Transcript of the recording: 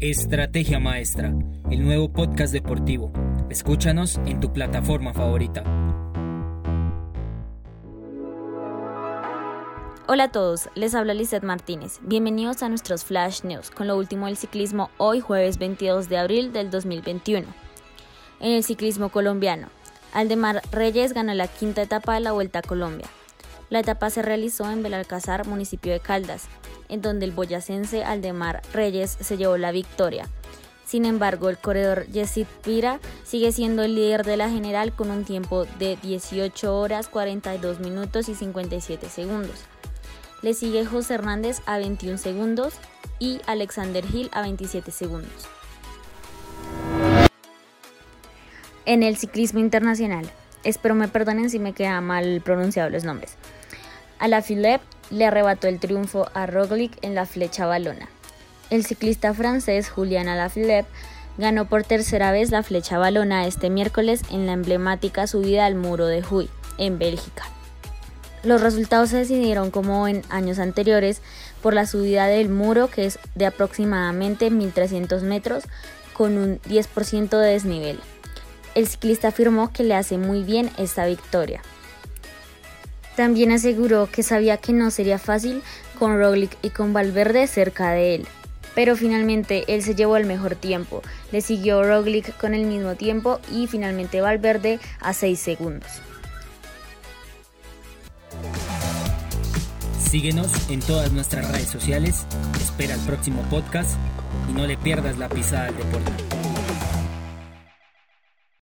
Estrategia Maestra, el nuevo podcast deportivo. Escúchanos en tu plataforma favorita. Hola a todos, les habla Lizeth Martínez. Bienvenidos a nuestros Flash News con lo último del ciclismo hoy jueves 22 de abril del 2021. En el ciclismo colombiano, Aldemar Reyes ganó la quinta etapa de la Vuelta a Colombia. La etapa se realizó en Belalcázar, municipio de Caldas, en donde el boyacense Aldemar Reyes se llevó la victoria. Sin embargo, el corredor Yesid Pira sigue siendo el líder de la general con un tiempo de 18 horas 42 minutos y 57 segundos. Le sigue José Hernández a 21 segundos y Alexander Hill a 27 segundos. En el ciclismo internacional, espero me perdonen si me queda mal pronunciado los nombres. Alaphilippe le arrebató el triunfo a Roglic en la flecha balona. El ciclista francés Julian Alaphilippe ganó por tercera vez la flecha balona este miércoles en la emblemática subida al muro de Huy, en Bélgica. Los resultados se decidieron como en años anteriores por la subida del muro que es de aproximadamente 1.300 metros con un 10% de desnivel. El ciclista afirmó que le hace muy bien esta victoria. También aseguró que sabía que no sería fácil con Roglic y con Valverde cerca de él, pero finalmente él se llevó el mejor tiempo. Le siguió Roglic con el mismo tiempo y finalmente Valverde a 6 segundos. Síguenos en todas nuestras redes sociales, espera el próximo podcast y no le pierdas la pisada al deporte.